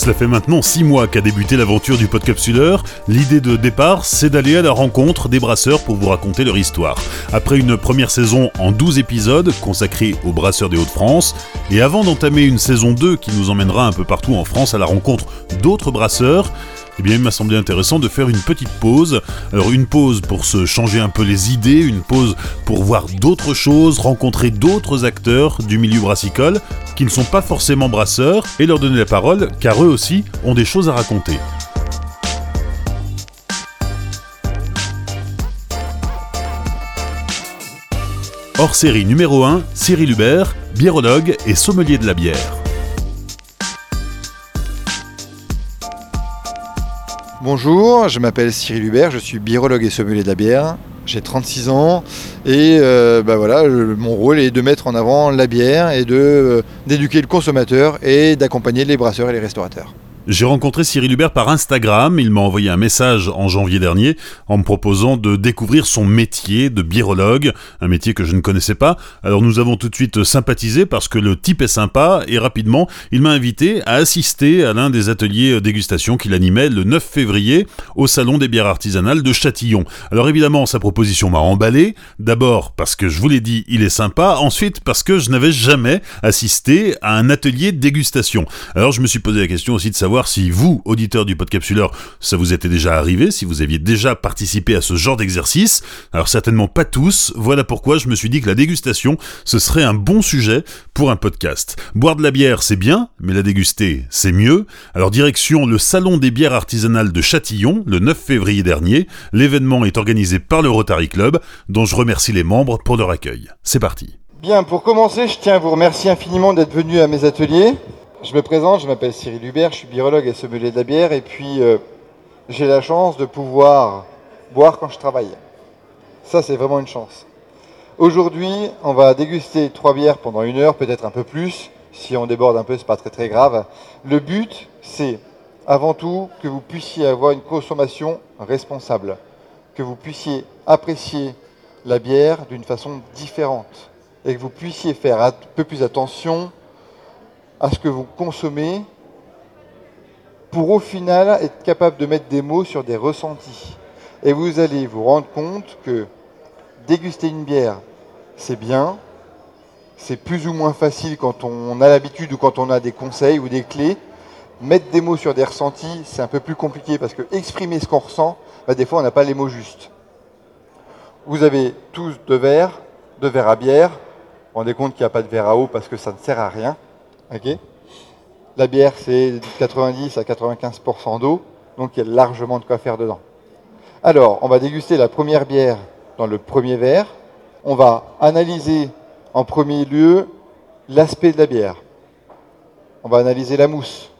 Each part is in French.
Cela fait maintenant 6 mois qu'a débuté l'aventure du Podcapsuleur. L'idée de départ, c'est d'aller à la rencontre des brasseurs pour vous raconter leur histoire. Après une première saison en 12 épisodes consacrés aux brasseurs des Hauts-de-France, et avant d'entamer une saison 2 qui nous emmènera un peu partout en France à la rencontre d'autres brasseurs, eh bien, il m'a semblé intéressant de faire une petite pause. Alors, une pause pour se changer un peu les idées, une pause pour voir d'autres choses, rencontrer d'autres acteurs du milieu brassicole qui ne sont pas forcément brasseurs et leur donner la parole car eux aussi ont des choses à raconter. Hors série numéro 1, Cyril Hubert, biérologue et sommelier de la bière. Bonjour, je m'appelle Cyril Hubert, je suis birologue et sommelier de la bière. J'ai 36 ans et euh, bah voilà, mon rôle est de mettre en avant la bière et euh, d'éduquer le consommateur et d'accompagner les brasseurs et les restaurateurs. J'ai rencontré Cyril Hubert par Instagram, il m'a envoyé un message en janvier dernier en me proposant de découvrir son métier de birologue, un métier que je ne connaissais pas. Alors nous avons tout de suite sympathisé parce que le type est sympa et rapidement il m'a invité à assister à l'un des ateliers dégustation qu'il animait le 9 février au Salon des bières artisanales de Châtillon. Alors évidemment sa proposition m'a emballé, d'abord parce que je vous l'ai dit il est sympa, ensuite parce que je n'avais jamais assisté à un atelier dégustation. Alors je me suis posé la question aussi de savoir voir si vous, auditeur du Podcapsuleur, ça vous était déjà arrivé, si vous aviez déjà participé à ce genre d'exercice. Alors certainement pas tous, voilà pourquoi je me suis dit que la dégustation, ce serait un bon sujet pour un podcast. Boire de la bière, c'est bien, mais la déguster, c'est mieux. Alors direction le Salon des bières artisanales de Châtillon, le 9 février dernier. L'événement est organisé par le Rotary Club, dont je remercie les membres pour leur accueil. C'est parti. Bien, pour commencer, je tiens à vous remercier infiniment d'être venu à mes ateliers. Je me présente, je m'appelle Cyril Hubert, je suis birologue et sommelier de la bière et puis euh, j'ai la chance de pouvoir boire quand je travaille. Ça, c'est vraiment une chance. Aujourd'hui, on va déguster trois bières pendant une heure, peut-être un peu plus. Si on déborde un peu, c'est pas très très grave. Le but, c'est avant tout que vous puissiez avoir une consommation responsable, que vous puissiez apprécier la bière d'une façon différente et que vous puissiez faire un peu plus attention à ce que vous consommez pour au final être capable de mettre des mots sur des ressentis. Et vous allez vous rendre compte que déguster une bière, c'est bien, c'est plus ou moins facile quand on a l'habitude ou quand on a des conseils ou des clés. Mettre des mots sur des ressentis, c'est un peu plus compliqué parce que exprimer ce qu'on ressent, bah, des fois on n'a pas les mots justes. Vous avez tous deux verres, deux verres à bière. Vous vous rendez compte qu'il n'y a pas de verre à eau parce que ça ne sert à rien. La bière, c'est 90 à 95% d'eau, donc il y a largement de quoi faire dedans. Alors, on va déguster la première bière dans le premier verre. On va analyser en premier lieu l'aspect de la bière. On va analyser la mousse.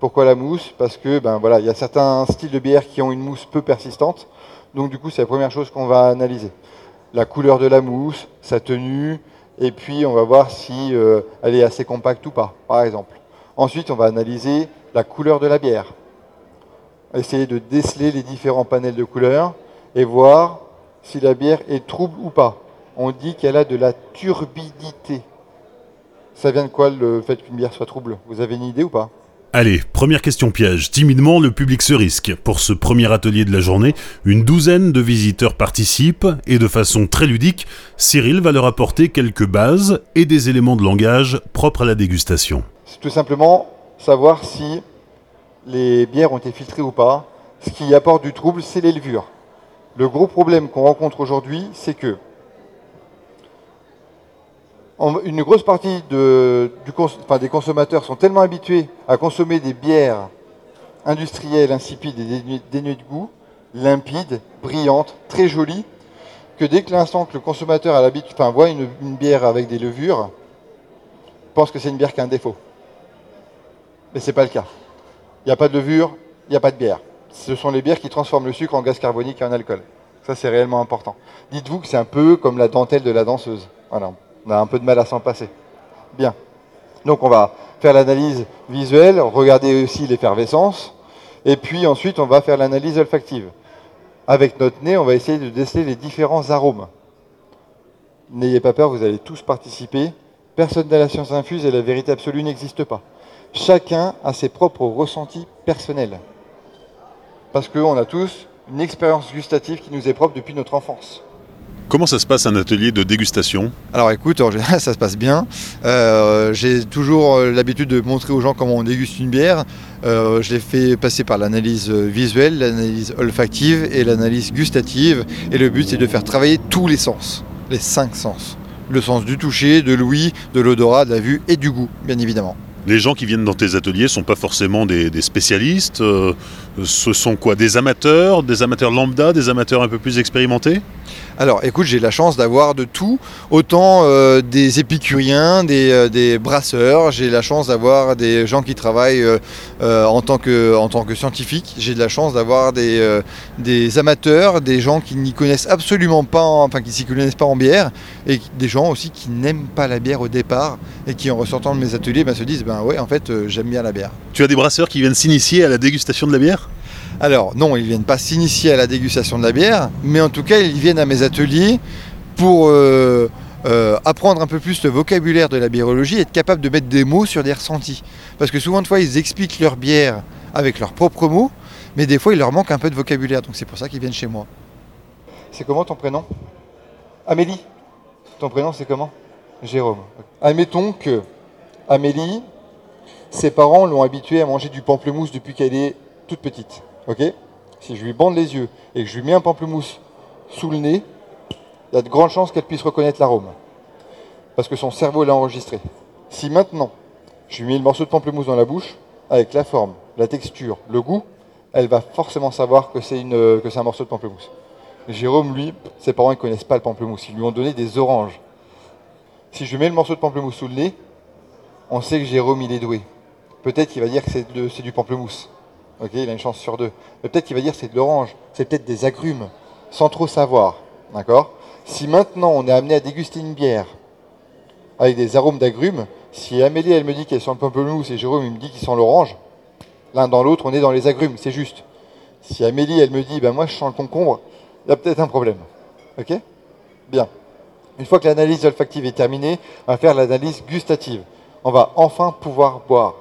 Pourquoi la mousse? Parce que ben voilà, il y a certains styles de bière qui ont une mousse peu persistante. Donc du coup, c'est la première chose qu'on va analyser. La couleur de la mousse, sa tenue, et puis on va voir si euh, elle est assez compacte ou pas, par exemple. Ensuite, on va analyser la couleur de la bière. Essayer de déceler les différents panels de couleurs et voir si la bière est trouble ou pas. On dit qu'elle a de la turbidité. Ça vient de quoi le fait qu'une bière soit trouble? Vous avez une idée ou pas? Allez, première question piège. Timidement, le public se risque. Pour ce premier atelier de la journée, une douzaine de visiteurs participent et de façon très ludique, Cyril va leur apporter quelques bases et des éléments de langage propres à la dégustation. C'est tout simplement savoir si les bières ont été filtrées ou pas. Ce qui apporte du trouble, c'est les levures. Le gros problème qu'on rencontre aujourd'hui, c'est que une grosse partie des consommateurs sont tellement habitués à consommer des bières industrielles, insipides et dénuées de goût, limpides, brillantes, très jolies, que dès que l'instant que le consommateur voit une, bière avec des levures, pense que c'est une bière qui a un défaut. Mais ce n'est pas le cas. Il n'y a pas de levure, il n'y a pas de bière. Ce sont les bières qui transforment le sucre en gaz carbonique et en alcool. Ça, c'est réellement important. Dites-vous que c'est un peu comme la dentelle de la danseuse. Voilà. On a un peu de mal à s'en passer. Bien. Donc on va faire l'analyse visuelle, regarder aussi l'effervescence, et puis ensuite on va faire l'analyse olfactive. Avec notre nez, on va essayer de déceler les différents arômes. N'ayez pas peur, vous allez tous participer. Personne n'a la science infuse et la vérité absolue n'existe pas. chacun a ses propres ressentis personnels. Parce qu'on a tous une expérience gustative qui nous est propre depuis notre enfance. Comment ça se passe un atelier de dégustation? Alors écoute, en général ça se passe bien. Euh, j'ai toujours euh, l'habitude de montrer aux gens comment on déguste une bière. Euh, je l'ai fait passer par l'analyse visuelle, l'analyse olfactive et l'analyse gustative. Et le but c'est de faire travailler tous les sens, les cinq sens. Le sens du toucher, de l'ouïe, de l'odorat, de la vue et du goût, bien évidemment. Les gens qui viennent dans tes ateliers ne sont pas forcément des, spécialistes. ce sont quoi? Des amateurs, des amateurs lambda, des amateurs un peu plus expérimentés? Alors écoute, j'ai la chance d'avoir de tout, autant euh, des épicuriens, des, euh, brasseurs, j'ai la chance d'avoir des gens qui travaillent euh, en, tant que, scientifiques, j'ai de la chance d'avoir des, des amateurs, des gens qui n'y connaissent absolument pas, enfin qui s'y connaissent pas en bière, et des gens aussi qui n'aiment pas la bière au départ, et qui en ressortant de mes ateliers ben, se disent, ben ouais en fait j'aime bien la bière. Tu as des brasseurs qui viennent s'initier à la dégustation de la bière? Alors non, ils ne viennent pas s'initier à la dégustation de la bière, mais en tout cas ils viennent à mes ateliers pour euh, euh, apprendre un peu plus le vocabulaire de la biérologie et être capable de mettre des mots sur des ressentis. Parce que souvent de fois ils expliquent leur bière avec leurs propres mots, mais des fois il leur manque un peu de vocabulaire, donc c'est pour ça qu'ils viennent chez moi. C'est comment ton prénom? Amélie. Ton prénom c'est comment? Jérôme. Admettons que Amélie, ses parents l'ont habituée à manger du pamplemousse depuis qu'elle est toute petite. Ok? Si je lui bande les yeux et que je lui mets un pamplemousse sous le nez, il y a de grandes chances qu'elle puisse reconnaître l'arôme. Parce que son cerveau l'a enregistré. Si maintenant, je lui mets le morceau de pamplemousse dans la bouche, avec la forme, la texture, le goût, elle va forcément savoir que c'est un morceau de pamplemousse. Jérôme, lui, ses parents ne connaissent pas le pamplemousse. Ils lui ont donné des oranges. Si je lui mets le morceau de pamplemousse sous le nez, on sait que Jérôme, il est doué. Peut-être qu'il va dire que c'est du pamplemousse. Ok, il a une chance sur deux. Peut-être qu'il va dire c'est de l'orange, c'est peut-être des agrumes, sans trop savoir. D'accord? Si maintenant on est amené à déguster une bière avec des arômes d'agrumes, si Amélie elle me dit qu'elle sent le pamplemousse et Jérôme il me dit qu'il sent l'orange, l'un dans l'autre on est dans les agrumes, c'est juste. Si Amélie elle me dit ben moi je sens le concombre, il y a peut-être un problème. Ok? Bien. Une fois que l'analyse olfactive est terminée, on va faire l'analyse gustative. On va enfin pouvoir boire.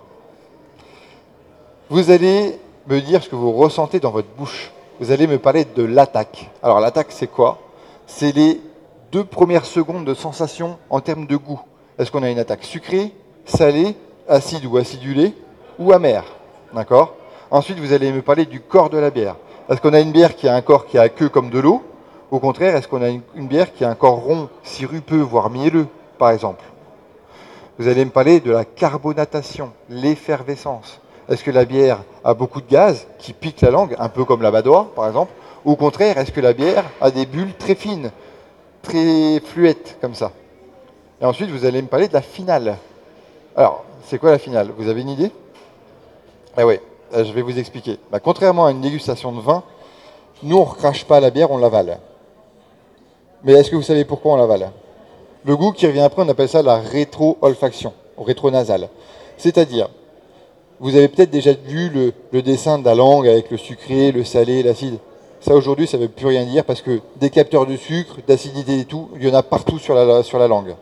Vous allez me dire ce que vous ressentez dans votre bouche. Vous allez me parler de l'attaque. Alors l'attaque, c'est quoi? C'est les deux premières secondes de sensation en termes de goût. Est-ce qu'on a une attaque sucrée, salée, acide ou acidulée, ou amère? D'accord? Ensuite, vous allez me parler du corps de la bière. Est-ce qu'on a une bière qui a un corps qui a queue comme de l'eau? Au contraire, est-ce qu'on a une bière qui a un corps rond, sirupeux, voire mielleux, par exemple? Vous allez me parler de la carbonatation, l'effervescence. Est-ce que la bière a beaucoup de gaz qui piquent la langue, un peu comme la badoie par exemple? Ou au contraire, est-ce que la bière a des bulles très fines, très fluettes comme ça? Et ensuite, vous allez me parler de la finale. Alors, c'est quoi la finale? Vous avez une idée? Eh oui, je vais vous expliquer. Bah, contrairement à une dégustation de vin, nous, on ne recrache pas la bière, on l'avale. Mais est-ce que vous savez pourquoi on l'avale? Le goût qui revient après, on appelle ça la rétro-olfaction, rétro-nasale. C'est-à-dire, vous avez peut-être déjà vu le, dessin de la langue avec le sucré, le salé, l'acide. Ça aujourd'hui, ça ne veut plus rien dire parce que des capteurs de sucre, d'acidité et tout, il y en a partout sur la, langue.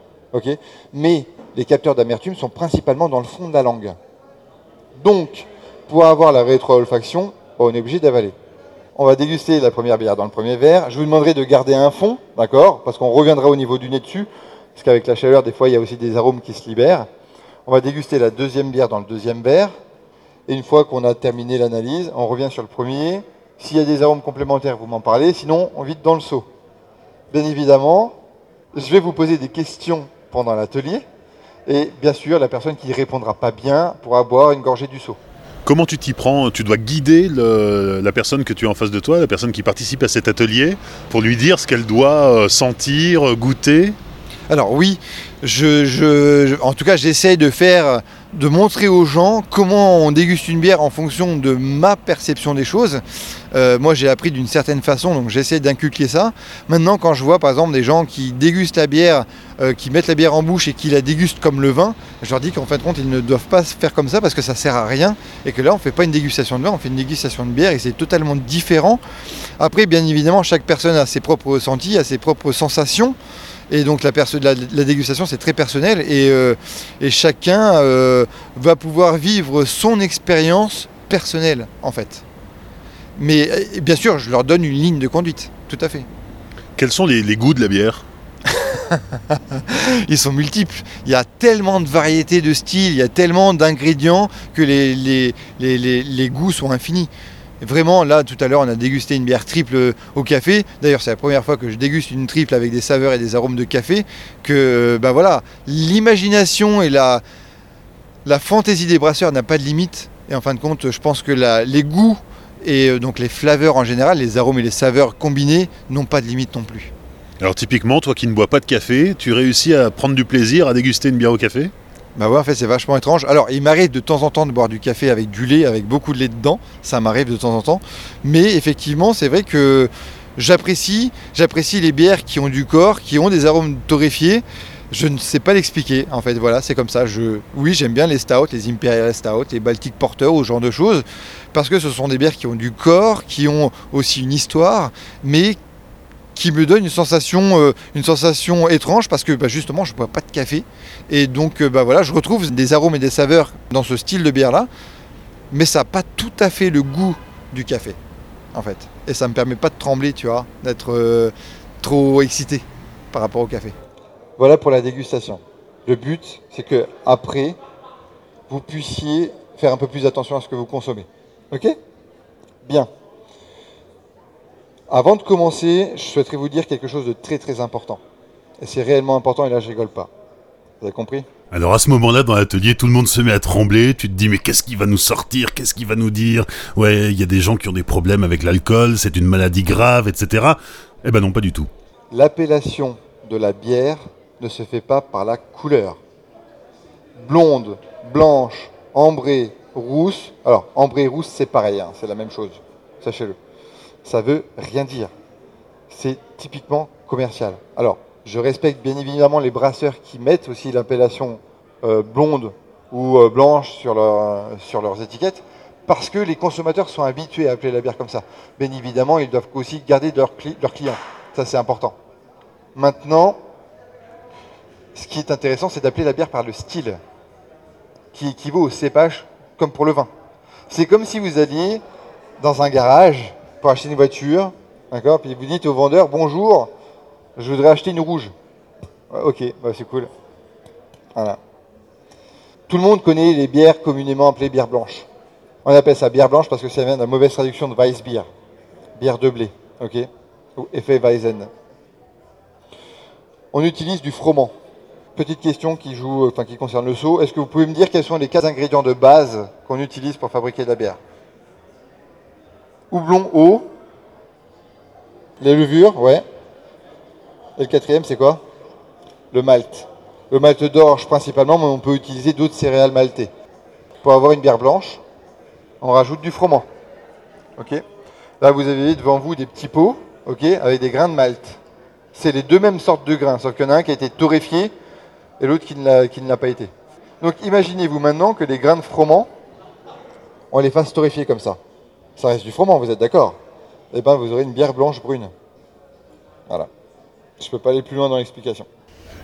Mais les capteurs d'amertume sont principalement dans le fond de la langue. Donc, pour avoir la rétro-olfaction, on est obligé d'avaler. On va déguster la première bière dans le premier verre. Je vous demanderai de garder un fond, d'accord? Parce qu'on reviendra au niveau du nez dessus. Parce qu'avec la chaleur, des fois, il y a aussi des arômes qui se libèrent. On va déguster la deuxième bière dans le deuxième verre. Et une fois qu'on a terminé l'analyse, on revient sur le premier. S'il y a des arômes complémentaires, vous m'en parlez. Sinon, on vide dans le seau. Bien évidemment, je vais vous poser des questions pendant l'atelier. Et bien sûr, la personne qui ne répondra pas bien pourra boire une gorgée du seau. Comment tu t'y prends? Tu dois guider la personne que tu as en face de toi, la personne qui participe à cet atelier, pour lui dire ce qu'elle doit euh, sentir, goûter? Alors oui, en tout cas, j'essaie de faire, de montrer aux gens comment on déguste une bière en fonction de ma perception des choses. Euh, moi, j'ai appris d'une certaine façon, donc j'essaie d'inculquer ça. Maintenant, quand je vois par exemple des gens qui dégustent la bière, euh, qui mettent la bière en bouche et qui la dégustent comme le vin, je leur dis qu'en fin de compte, ils ne doivent pas faire comme ça parce que ça sert à rien et que là, on ne fait pas une dégustation de vin, on fait une dégustation de bière et c'est totalement différent. Après, bien évidemment, chaque personne a ses propres ressentis, a ses propres sensations. Et donc la, dégustation, c'est très personnel et, euh, chacun euh, va pouvoir vivre son expérience personnelle, en fait. Mais bien sûr, je leur donne une ligne de conduite, tout à fait. Quels sont les goûts de la bière? Ils sont multiples. Il y a tellement de variétés de styles, il y a tellement d'ingrédients que les, les, goûts sont infinis. Vraiment, là, tout à l'heure, on a dégusté une bière triple au café. D'ailleurs, c'est la première fois que je déguste une triple avec des saveurs et des arômes de café. Que, ben voilà, l'imagination et la, la fantaisie des brasseurs n'a pas de limite. Et en fin de compte, je pense que les goûts et euh, donc les flaveurs en général, les arômes et les saveurs combinés n'ont pas de limite non plus. Alors typiquement, toi qui ne bois pas de café, tu réussis à prendre du plaisir à déguster une bière au café? Bah ouais, en fait, c'est vachement étrange. Alors, il m'arrive de temps en temps de boire du café avec du lait, avec beaucoup de lait dedans. Ça m'arrive de temps en temps. Mais effectivement, c'est vrai que j'apprécie, j'apprécie les bières qui ont du corps, qui ont des arômes torréfiés. Je ne sais pas l'expliquer. En fait, voilà, c'est comme ça. Oui, j'aime bien les stouts, les imperial stouts, les baltic porter, ou ce genre de choses, parce que ce sont des bières qui ont du corps, qui ont aussi une histoire, mais qui me donne une sensation, euh, une sensation étrange parce que bah, justement je ne bois pas de café et donc euh, bah, voilà je retrouve des arômes et des saveurs dans ce style de bière là mais ça n'a pas tout à fait le goût du café en fait et ça me permet pas de trembler tu vois d'être euh, trop excité par rapport au café. Voilà pour la dégustation. Le but c'est que après vous puissiez faire un peu plus attention à ce que vous consommez. Ok? Bien. Avant de commencer, je souhaiterais vous dire quelque chose de très très important. Et c'est réellement important et là je rigole pas. Vous avez compris? Alors à ce moment-là, dans l'atelier, tout le monde se met à trembler. Tu te dis mais qu'est-ce qui va nous sortir? Qu'est-ce qui va nous dire? Ouais, il y a des gens qui ont des problèmes avec l'alcool, c'est une maladie grave, etc. Eh ben non, pas du tout. L'appellation de la bière ne se fait pas par la couleur. Blonde, blanche, ambrée, rousse. Alors ambrée, rousse, c'est pareil, hein, c'est la même chose. Sachez-le ça veut rien dire. C'est typiquement commercial. Alors, je respecte bien évidemment les brasseurs qui mettent aussi l'appellation euh, blonde ou euh, blanche sur, sur leurs étiquettes, parce que les consommateurs sont habitués à appeler la bière comme ça. Bien évidemment, ils doivent aussi garder leurs clients. Ça, c'est important. Maintenant, ce qui est intéressant, c'est d'appeler la bière par le style, qui équivaut au cépage, comme pour le vin. C'est comme si vous alliez dans un garage pour acheter une voiture, d'accord Puis vous dites au vendeur, bonjour, je voudrais acheter une rouge. ok, bah, c'est cool. Voilà. Tout le monde connaît les bières communément appelées bières blanches. On appelle ça bière blanche parce que ça vient de la mauvaise traduction de Weissbier, bière de blé, ok Ou effet Weizen. On utilise du froment. Petite question qui joue, enfin qui concerne le seau. Est-ce que vous pouvez me dire quels sont les quatre ingrédients de base qu'on utilise pour fabriquer de la bière? Houblon haut, les levures, ouais. Et le quatrième, c'est quoi? Le malt. Le malt d'orge principalement, mais on peut utiliser d'autres céréales maltées. Pour avoir une bière blanche, on rajoute du froment. Ok? Là, vous avez devant vous des petits pots, ok, avec des grains de malt. C'est les deux mêmes sortes de grains, sauf qu'il y en a un qui a été torréfié et l'autre qui ne l'a pas été. Donc imaginez-vous maintenant que les grains de froment, on les fasse torréfier comme ça ça reste du froment, vous êtes d'accord? Eh bien, vous aurez une bière blanche brune. Voilà. Je ne peux pas aller plus loin dans l'explication.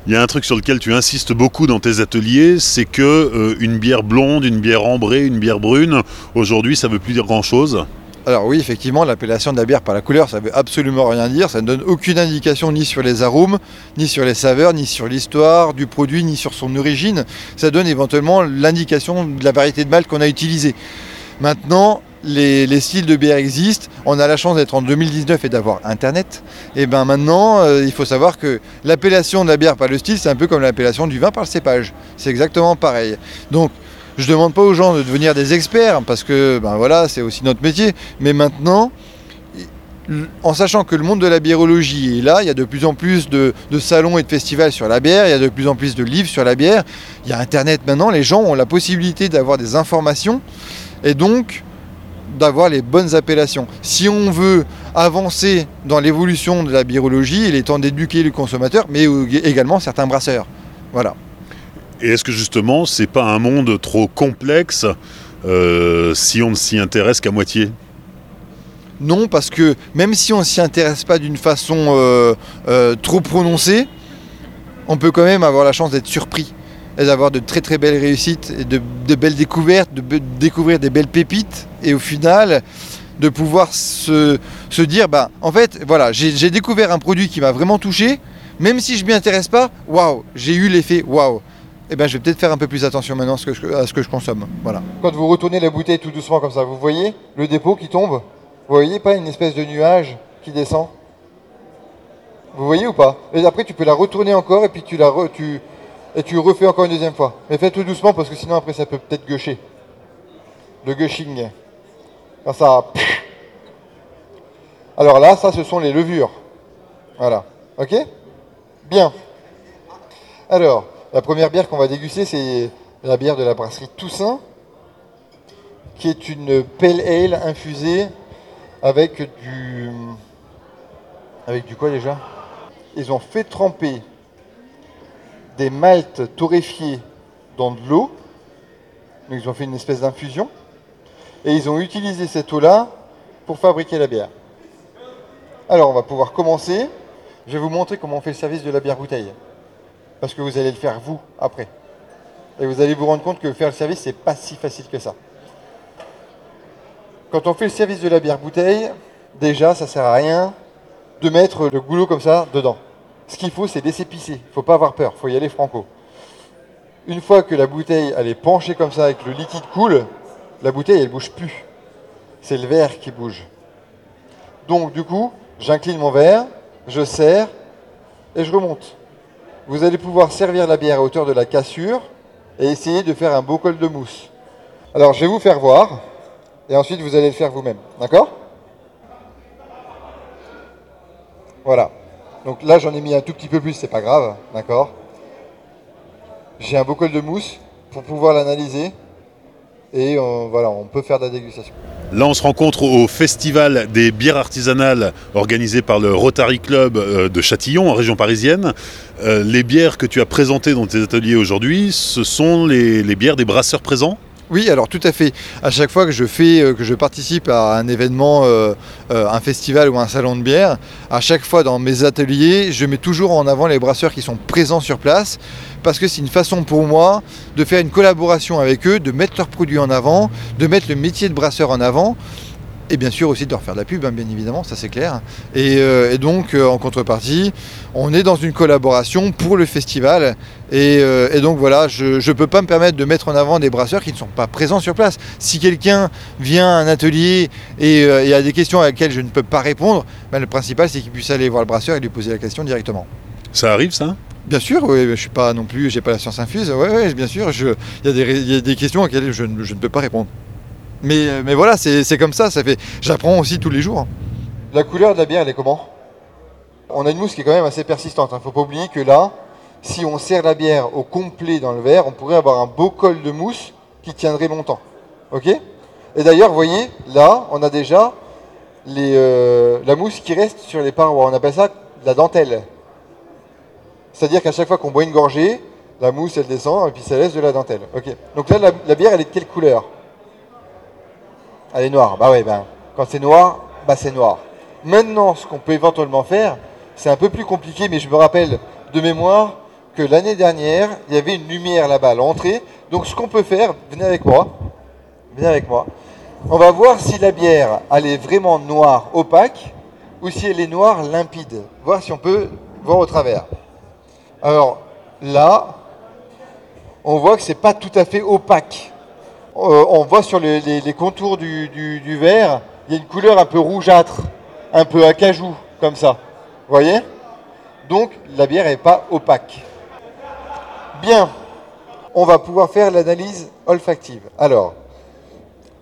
Il y a un truc sur lequel tu insistes beaucoup dans tes ateliers, c'est que euh, une bière blonde, une bière ambrée, une bière brune, aujourd'hui, ça veut plus dire grand-chose. Alors oui, effectivement, l'appellation de la bière par la couleur, ça veut absolument rien dire. Ça ne donne aucune indication ni sur les arômes, ni sur les saveurs, ni sur l'histoire du produit, ni sur son origine. Ça donne éventuellement l'indication de la variété de malt qu'on a utilisée. Maintenant, les, styles de bière existent. On a la chance d'être en 2019 et d'avoir Internet. Et bien maintenant, euh, il faut savoir que l'appellation de la bière par le style, c'est un peu comme l'appellation du vin par le cépage. C'est exactement pareil. Donc, je ne demande pas aux gens de devenir des experts, parce que ben voilà, c'est aussi notre métier. Mais maintenant, en sachant que le monde de la biérologie est là, il y a de plus en plus de, de, salons et de festivals sur la bière, il y a de plus en plus de livres sur la bière, il y a Internet maintenant, les gens ont la possibilité d'avoir des informations. Et donc, d'avoir les bonnes appellations. Si on veut avancer dans l'évolution de la biologie, il est temps d'éduquer le consommateur, mais également certains brasseurs. Voilà. Et est-ce que justement, c'est pas un monde trop complexe euh, si on ne s'y intéresse qu'à moitié? Non, parce que même si on ne s'y intéresse pas d'une façon euh, euh, trop prononcée, on peut quand même avoir la chance d'être surpris et d'avoir de très très belles réussites et de, belles découvertes, de, découvrir des belles pépites et au final de pouvoir se, dire bah en fait voilà j'ai découvert un produit qui m'a vraiment touché. Même si je m'y intéresse pas waouh j'ai eu l'effet waouh. Eh ben, je vais peut-être faire un peu plus attention maintenant à ce, que je, consomme. Voilà. Quand vous retournez la bouteille tout doucement comme ça, vous voyez le dépôt qui tombe? Vous voyez pas une espèce de nuage qui descend? Vous voyez ou pas? Et après, tu peux la retourner encore et puis tu la tu, et tu refais encore une deuxième fois. Mais fais tout doucement parce que sinon après ça peut peut-être gâcher. Le gushing. Quand ça. Alors là, ça ce sont les levures. Voilà. Ok? Bien. Alors, la première bière qu'on va déguster, c'est la bière de la brasserie Toussaint, qui est une pale ale infusée avec du. Avec du quoi déjà? Ils ont fait tremper des maltes torréfiés dans de l'eau. Ils ont fait une espèce d'infusion. Et ils ont utilisé cette eau-là pour fabriquer la bière. Alors, on va pouvoir commencer. Je vais vous montrer comment on fait le service de la bière bouteille parce que vous allez le faire vous après. Et vous allez vous rendre compte que faire le service, c'est pas si facile que ça. Quand on fait le service de la bière bouteille, déjà, ça sert à rien de mettre le goulot comme ça dedans. Ce qu'il faut, c'est laisser pisser. Il faut pas avoir peur, il faut y aller franco. Une fois que la bouteille elle est penchée comme ça et que le liquide coule, la bouteille elle bouge plus. C'est le verre qui bouge. Donc du coup, j'incline mon verre, je serre et je remonte vous allez pouvoir servir la bière à hauteur de la cassure et essayer de faire un beau col de mousse. Alors je vais vous faire voir et ensuite vous allez le faire vous-même. D'accord? Voilà. Donc là j'en ai mis un tout petit peu plus, c'est pas grave. D'accord J'ai un beau col de mousse pour pouvoir l'analyser et voilà, on peut faire de la dégustation. Là, on se rencontre au Festival des bières artisanales organisé par le Rotary Club euh, de Châtillon, en région parisienne. Euh, les bières que tu as présentées dans tes ateliers aujourd'hui, ce sont les, bières des brasseurs présents? Oui, alors tout à fait. À chaque fois que je fais, euh, que je participe à un événement, un festival ou un salon de bière, à chaque fois dans mes ateliers, je mets toujours en avant les brasseurs qui sont présents sur place parce que c'est une façon pour moi de faire une collaboration avec eux, de mettre leurs produits en avant, de mettre le métier de brasseur en avant. Et bien sûr aussi de leur faire de la pub, hein, bien évidemment, ça c'est clair. Et, euh, donc euh, en contrepartie, on est dans une collaboration pour le festival. Et, euh, donc voilà, je ne peux pas me permettre de mettre en avant des brasseurs qui ne sont pas présents sur place. Si quelqu'un vient à un atelier et, a des questions à laquelles je ne peux pas répondre, ben, le principal c'est qu'il puisse aller voir le brasseur et lui poser la question directement. Ça arrive ça? Bien sûr, oui, je suis pas non plus, j'ai pas la science infuse. Oui, ouais, bien sûr, il y, a des questions auxquelles je, ne peux pas répondre. Mais, mais voilà, c'est comme ça, ça fait. J'apprends aussi tous les jours. La couleur de la bière, elle est comment? On a une mousse qui est quand même assez persistante. Il hein. ne faut pas oublier que là, si on sert la bière au complet dans le verre, on pourrait avoir un beau col de mousse qui tiendrait longtemps. Ok? Et d'ailleurs, vous voyez, là, on a déjà euh, la mousse qui reste sur les parois. On appelle ça la dentelle. C'est-à-dire qu'à chaque fois qu'on boit une gorgée, la mousse elle descend et puis ça laisse de la dentelle. Ok? Donc là la, bière elle est de quelle couleur? Elle est noire. Bah ouais, ben quand c'est noir, bah c'est noir. Maintenant, ce qu'on peut éventuellement faire, c'est un peu plus compliqué, mais je me rappelle de mémoire que l'année dernière, il y avait une lumière là-bas à l'entrée. Donc ce qu'on peut faire, venez avec moi, venez avec moi. On va voir si la bière elle est vraiment noire opaque ou si elle est noire limpide. Voir si on peut voir au travers. Alors là, on voit que c'est pas tout à fait opaque. Euh, on voit sur les, contours du, verre, il y a une couleur un peu rougeâtre, un peu acajou, comme ça. Vous voyez? Donc la bière n'est pas opaque. Bien, on va pouvoir faire l'analyse olfactive. Alors,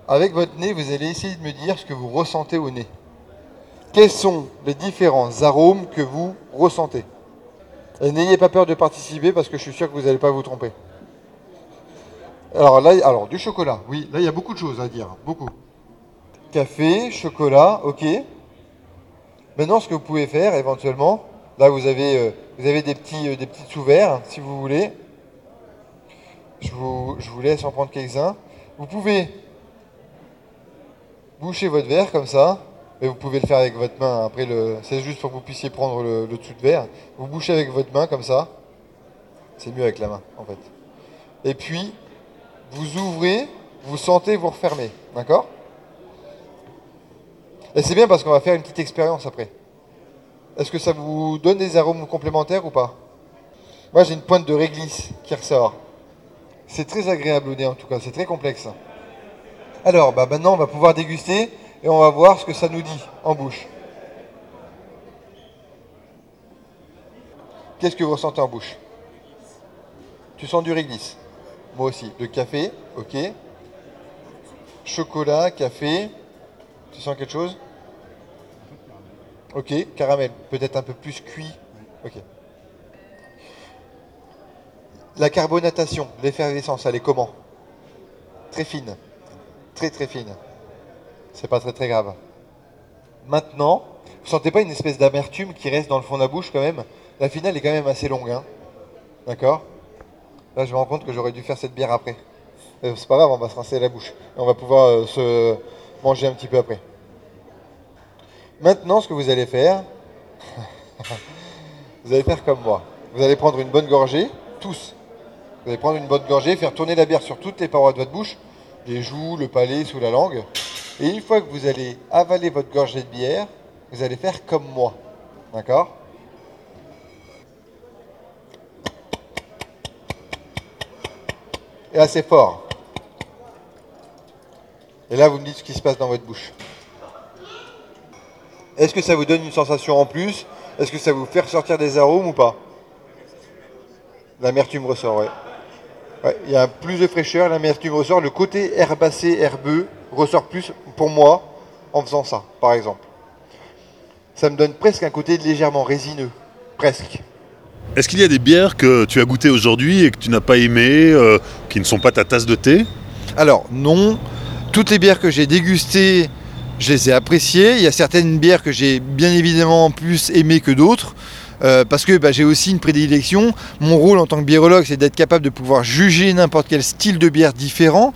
avec votre nez, vous allez essayer de me dire ce que vous ressentez au nez. Quels sont les différents arômes que vous ressentez? Et n'ayez pas peur de participer parce que je suis sûr que vous n'allez pas vous tromper. Alors là, alors du chocolat, oui, là il y a beaucoup de choses à dire, beaucoup. Café, chocolat, ok. Maintenant, ce que vous pouvez faire éventuellement, là vous avez, euh, vous avez des petits, euh, des sous-verres, si vous voulez. Je vous, je vous laisse en prendre quelques-uns. Vous pouvez boucher votre verre comme ça. Mais vous pouvez le faire avec votre main. Après, le... c'est juste pour que vous puissiez prendre le, le dessous de verre. Vous bouchez avec votre main comme ça. C'est mieux avec la main, en fait. Et puis, vous ouvrez, vous sentez, vous refermez. D'accord? Et c'est bien parce qu'on va faire une petite expérience après. Est-ce que ça vous donne des arômes complémentaires ou pas? Moi, j'ai une pointe de réglisse qui ressort. C'est très agréable au nez en tout cas, c'est très complexe. Alors, bah, maintenant, on va pouvoir déguster et on va voir ce que ça nous dit en bouche. Qu'est-ce que vous ressentez en bouche? Tu sens du réglisse? Moi aussi. Le café, ok. Chocolat, café. Tu sens quelque chose? Ok. Caramel, peut-être un peu plus cuit. Ok. La carbonatation, l'effervescence, elle est comment? Très fine. Très très fine. C'est pas très très grave. Maintenant, vous sentez pas une espèce d'amertume qui reste dans le fond de la bouche quand même? La finale est quand même assez longue. Hein D'accord? Là, je me rends compte que j'aurais dû faire cette bière après. Euh, c'est pas grave, on va se rincer la bouche. On va pouvoir euh, se manger un petit peu après. Maintenant, ce que vous allez faire, vous allez faire comme moi. Vous allez prendre une bonne gorgée, tous. Vous allez prendre une bonne gorgée, faire tourner la bière sur toutes les parois de votre bouche, les joues, le palais, sous la langue. Et une fois que vous allez avaler votre gorgée de bière, vous allez faire comme moi. D'accord? Assez fort. Et là, vous me dites ce qui se passe dans votre bouche. Est-ce que ça vous donne une sensation en plus? Est-ce que ça vous fait ressortir des arômes ou pas? L'amertume ressort, ouais. Il y a plus de fraîcheur, l'amertume ressort. Le côté herbacé, herbeux ressort plus pour moi en faisant ça, par exemple. Ça me donne presque un côté légèrement résineux. Presque. Est-ce qu'il y a des bières que tu as goûtées aujourd'hui et que tu n'as pas aimées, euh, qui ne sont pas ta tasse de thé? Alors, non. Toutes les bières que j'ai dégustées, je les ai appréciées. Il y a certaines bières que j'ai bien évidemment plus aimées que d'autres. Euh, parce que bah, j'ai aussi une prédilection. Mon rôle en tant que biérologue, c'est d'être capable de pouvoir juger n'importe quel style de bière différent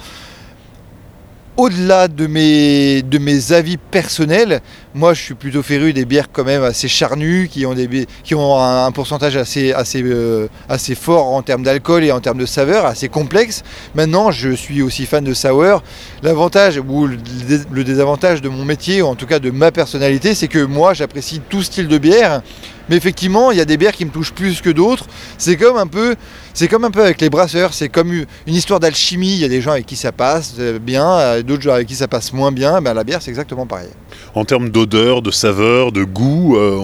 au-delà de mes, de mes avis personnels, moi je suis plutôt féru des bières quand même assez charnues, qui ont, un, pourcentage euh, assez fort en termes d'alcool et en termes de saveur, assez complexe. Maintenant, je suis aussi fan de sour. L'avantage ou le désavantage de mon métier, ou en tout cas de ma personnalité, c'est que moi j'apprécie tout style de bière. Mais effectivement, il y a des bières qui me touchent plus que d'autres. C'est comme un peu, c'est comme un peu avec les brasseurs. C'est comme une histoire d'alchimie. Il y a des gens avec qui ça passe euh, bien, euh, d'autres gens avec qui ça passe moins bien. Ben, la bière, c'est exactement pareil. En termes d'odeur, de saveur, de goût, euh,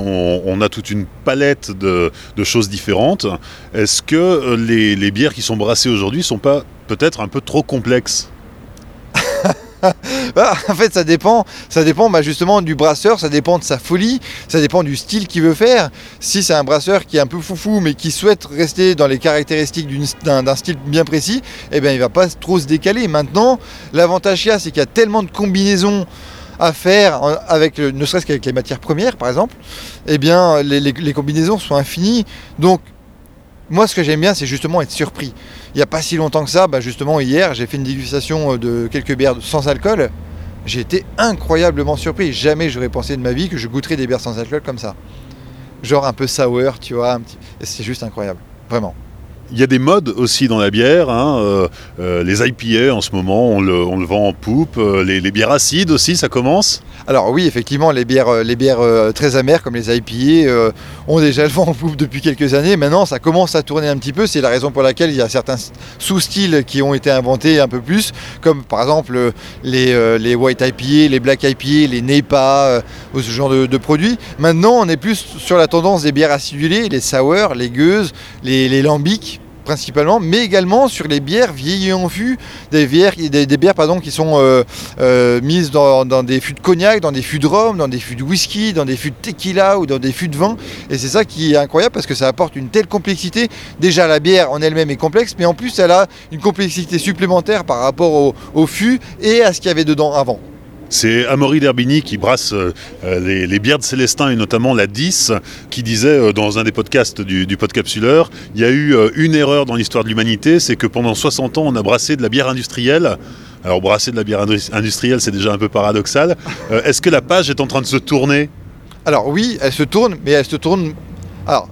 on, a toute une palette de, choses différentes. Est-ce que les, les bières qui sont brassées aujourd'hui sont pas peut-être un peu trop complexes? Bah, en fait, ça dépend, ça dépend bah, justement du brasseur, ça dépend de sa folie, ça dépend du style qu'il veut faire. Si c'est un brasseur qui est un peu foufou, mais qui souhaite rester dans les caractéristiques d'un style bien précis, eh bien, il va pas trop se décaler. Maintenant, l'avantage qu'il y a, c'est qu'il y a tellement de combinaisons à faire, avec, ne serait-ce qu'avec les matières premières, par exemple, eh bien, les combinaisons sont infinies. Donc, moi, ce que j'aime bien, c'est justement être surpris. Il n'y a pas si longtemps que ça, bah, justement hier, j'ai fait une dégustation euh, de quelques bières sans alcool. J'ai été incroyablement surpris. Jamais j'aurais pensé de ma vie que je goûterais des bières sans alcool comme ça. Genre un peu sour, tu vois. C'est juste incroyable. Vraiment. Il y a des modes aussi dans la bière. Hein, euh, euh, les IPA en ce moment, on le, vend en poupe. Euh, les, bières acides aussi, ça commence? Alors oui, effectivement, les bières, les bières très amères comme les IPA ont déjà le vent en poupe depuis quelques années. Maintenant, ça commence à tourner un petit peu. C'est la raison pour laquelle il y a certains sous-styles qui ont été inventés un peu plus, comme par exemple les, White IPA, les Black IPA, les NEPA, ce genre de, produits. Maintenant, on est plus sur la tendance des bières acidulées, les sour, les gueuses, les, les lambics principalement, mais également sur les bières vieillies en fût, des bières, des, bières qui sont euh, euh, mises dans, des fûts de cognac, dans des fûts de rhum, dans des fûts de whisky, dans des fûts de tequila ou dans des fûts de vin. Et c'est ça qui est incroyable parce que ça apporte une telle complexité. Déjà, la bière en elle-même est complexe, mais en plus, elle a une complexité supplémentaire par rapport au fût et à ce qu'il y avait dedans avant. C'est Amaury Derbini qui brasse euh, les, bières de Célestin et notamment la 10, qui disait euh, dans un des podcasts du, du Podcapsuleur, il y a eu euh, une erreur dans l'histoire de l'humanité, c'est que pendant 60 ans on a brassé de la bière industrielle. Alors brasser de la bière industrielle c'est déjà un peu paradoxal. Est-ce que la page est en train de se tourner? Alors oui, elle se tourne, mais elle se tourne... Alors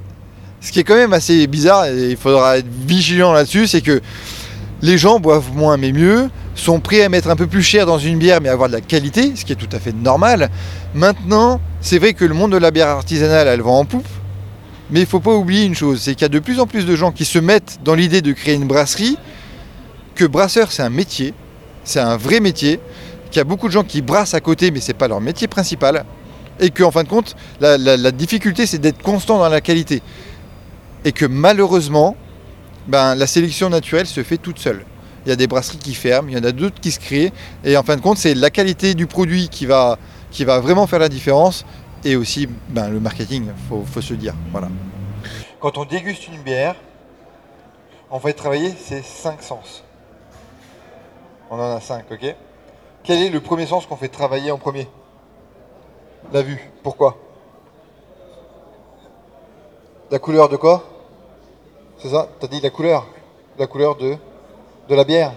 ce qui est quand même assez bizarre, et il faudra être vigilant là-dessus, c'est que les gens boivent moins mais mieux, sont prêts à mettre un peu plus cher dans une bière mais avoir de la qualité, ce qui est tout à fait normal. Maintenant, c'est vrai que le monde de la bière artisanale, elle vend en poupe, mais il ne faut pas oublier une chose, c'est qu'il y a de plus en plus de gens qui se mettent dans l'idée de créer une brasserie, que brasseur c'est un métier, c'est un vrai métier, qu'il y a beaucoup de gens qui brassent à côté mais ce n'est pas leur métier principal, et qu'en fin de compte, la difficulté c'est d'être constant dans la qualité. Et que malheureusement, ben, la sélection naturelle se fait toute seule. Il y a des brasseries qui ferment, il y en a d'autres qui se créent, et en fin de compte, c'est la qualité du produit qui va, qui va vraiment faire la différence, et aussi ben, le marketing, il faut, se dire. Voilà. Quand on déguste une bière, on va travailler ces cinq sens. On en a cinq, ok? Quel est le premier sens qu'on fait travailler en premier? La vue. Pourquoi? La couleur de quoi? C'est ça? T'as dit la couleur? La couleur de, la bière?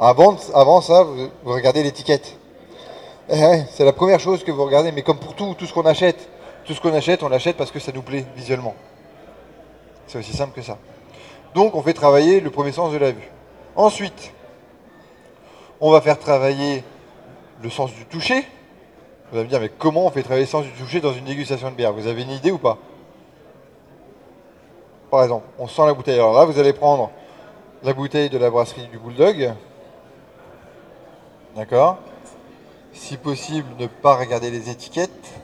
Avant, avant ça, vous, regardez l'étiquette. Eh c'est la première chose que vous regardez, mais comme pour tout, tout ce qu'on achète, tout ce qu'on achète, on l'achète parce que ça nous plaît visuellement. C'est aussi simple que ça. Donc on fait travailler le premier sens de la vue. Ensuite, on va faire travailler le sens du toucher. Vous allez me dire, mais comment on fait travailler le sens du toucher dans une dégustation de bière? Vous avez une idée ou pas? Par exemple, on sent la bouteille. Alors là, vous allez prendre la bouteille de la brasserie du Bulldog. D'accord Si possible, ne pas regarder les étiquettes.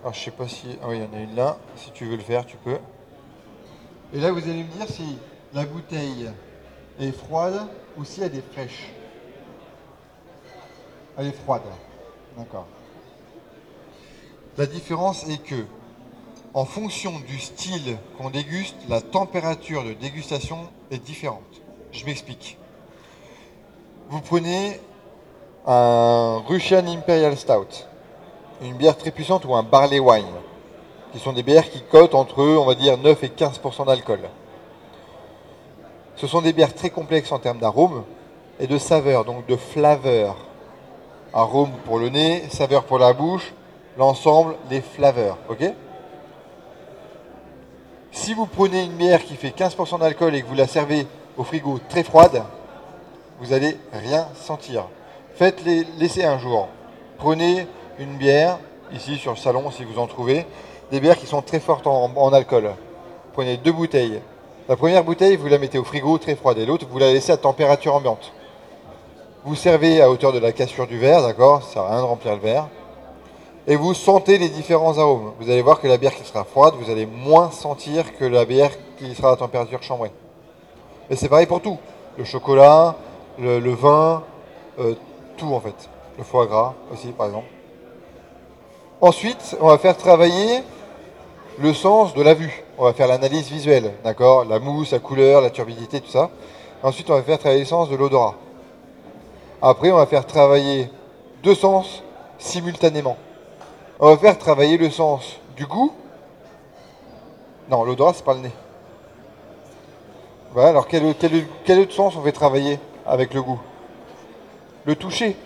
Alors, je sais pas si... Ah oui, il y en a une là. Si tu veux le faire, tu peux. Et là, vous allez me dire si la bouteille est froide ou si elle est fraîche. Elle est froide. D'accord. La différence est que en fonction du style qu'on déguste, la température de dégustation est différente. Je m'explique. Vous prenez un Russian Imperial Stout, une bière très puissante ou un Barley Wine, qui sont des bières qui cotent entre, on va dire, 9 et 15% d'alcool. Ce sont des bières très complexes en termes d'arôme et de saveur, donc de flaveur. Arôme pour le nez, saveur pour la bouche, l'ensemble, les flaveurs. Si vous prenez une bière qui fait 15% d'alcool et que vous la servez au frigo très froide, vous n'allez rien sentir. Faites-les laisser un jour. Prenez une bière, ici sur le salon si vous en trouvez, des bières qui sont très fortes en, alcool. Prenez deux bouteilles. La première bouteille, vous la mettez au frigo très froide et l'autre, vous la laissez à température ambiante. Vous servez à hauteur de la cassure du verre, d'accord? Ça à rien de remplir le verre et vous sentez les différents arômes. Vous allez voir que la bière qui sera froide, vous allez moins sentir que la bière qui sera à température chambrée. Et c'est pareil pour tout. Le chocolat, le, vin, euh, tout en fait. Le foie gras aussi par exemple. Ensuite, on va faire travailler le sens de la vue. On va faire l'analyse visuelle, d'accord? La mousse, la couleur, la turbidité, tout ça. Ensuite, on va faire travailler le sens de l'odorat. Après, on va faire travailler deux sens simultanément. On va faire travailler le sens du goût. Non, l'odorat, c'est pas le nez. Voilà, alors quel, autre sens on fait travailler avec le goût Le toucher.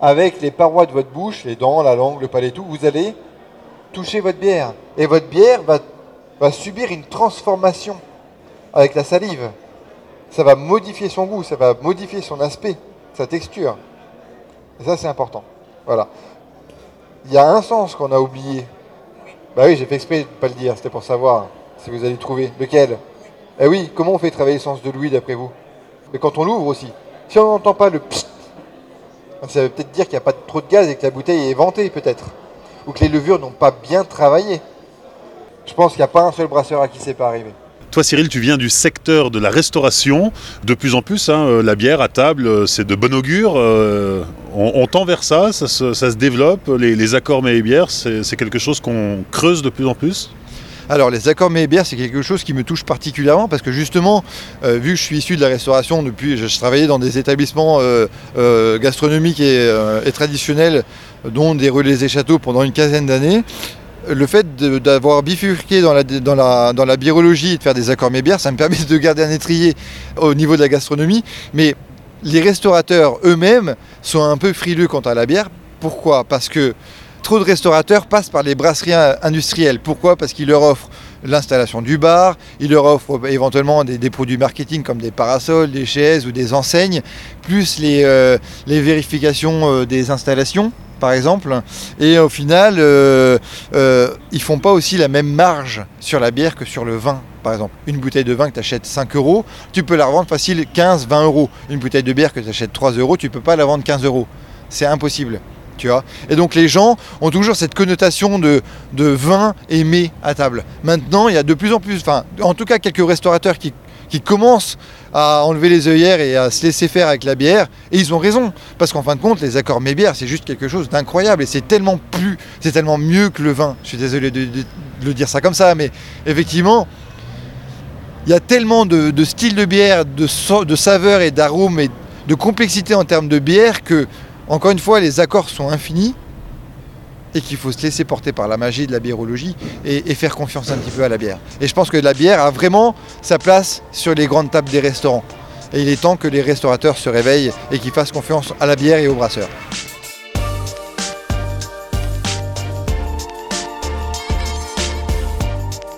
Avec les parois de votre bouche, les dents, la langue, le palais, tout, vous allez toucher votre bière. Et votre bière va, subir une transformation avec la salive. Ça va modifier son goût, ça va modifier son aspect, sa texture. Et ça, c'est important. Voilà il y a un sens qu'on a oublié. Bah oui, j'ai fait exprès de ne pas le dire, c'était pour savoir si vous allez trouver. Lequel? Eh oui, comment on fait travailler le sens de Louis d'après vous? Mais quand on l'ouvre aussi. Si on n'entend pas le psst, ça veut peut-être dire qu'il n'y a pas trop de gaz et que la bouteille est ventée peut-être. Ou que les levures n'ont pas bien travaillé. Je pense qu'il n'y a pas un seul brasseur à qui c'est pas arrivé. Toi, Cyril, tu viens du secteur de la restauration. De plus en plus, hein, euh, la bière à table, euh, c'est de bon augure. Euh, on, tend vers ça, ça se, développe. Les, accords mets et bières, c'est quelque chose qu'on creuse de plus en plus alors les accords bières, c'est quelque chose qui me touche particulièrement parce que justement, vu que je suis issu de la restauration depuis, je, travaillais dans des établissements gastronomiques et, traditionnels, dont des relais et châteaux pendant une quinzaine d'années, le fait d'avoir bifurqué dans la, birologie et de faire des accords bières, ça me permet de garder un étrier au niveau de la gastronomie. Les restaurateurs eux-mêmes sont un peu frileux quant à la bière. Pourquoi? Parce que trop de restaurateurs passent par les brasseries industrielles. Pourquoi? Parce qu'ils leur offrent l'installation du bar, il leur offre éventuellement des, produits marketing comme des parasols, des chaises ou des enseignes, plus les, euh, vérifications euh, des installations par exemple. Et au final, euh, ils font pas aussi la même marge sur la bière que sur le vin. Par exemple, une bouteille de vin que tu achètes 5 euros, tu peux la revendre facile 15-20 euros. Une bouteille de bière que tu achètes 3 euros, tu peux pas la vendre 15 euros. C'est impossible. Et donc les gens ont toujours cette connotation de, de vin aimé à table. Maintenant, il y a de plus en plus, enfin, en tout cas quelques restaurateurs qui, commencent à enlever les œillères et à se laisser faire avec la bière. Et ils ont raison, parce qu'en fin de compte, les accords mets-bières, c'est juste quelque chose d'incroyable. Et c'est tellement plus, c'est tellement mieux que le vin. Je suis désolé de, le dire ça comme ça, mais effectivement, il y a tellement de, styles de bière, de, saveurs et d'arômes et de complexité en termes de bière que encore une fois, les accords sont infinis et qu'il faut se laisser porter par la magie de la biérologie et, faire confiance un petit peu à la bière. Et je pense que la bière a vraiment sa place sur les grandes tables des restaurants. Et il est temps que les restaurateurs se réveillent et qu'ils fassent confiance à la bière et aux brasseurs.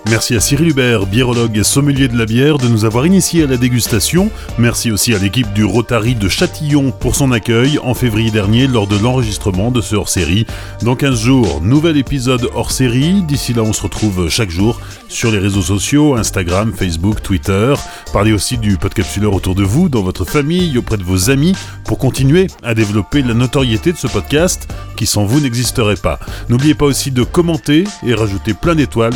Merci à Cyril Hubert, biérologue et sommelier de la bière, de nous avoir initiés à la dégustation. Merci aussi à l'équipe du Rotary de Châtillon pour son accueil en février dernier lors de l'enregistrement de ce hors-série. Dans 15 jours, nouvel épisode hors-série. D'ici là, on se retrouve chaque jour sur les réseaux sociaux, Instagram, Facebook, Twitter. Parlez aussi du podcapsuleur autour de vous, dans votre famille, auprès de vos amis, pour continuer à développer la notoriété de ce podcast qui sans vous n'existerait pas. N'oubliez pas aussi de commenter et rajouter plein d'étoiles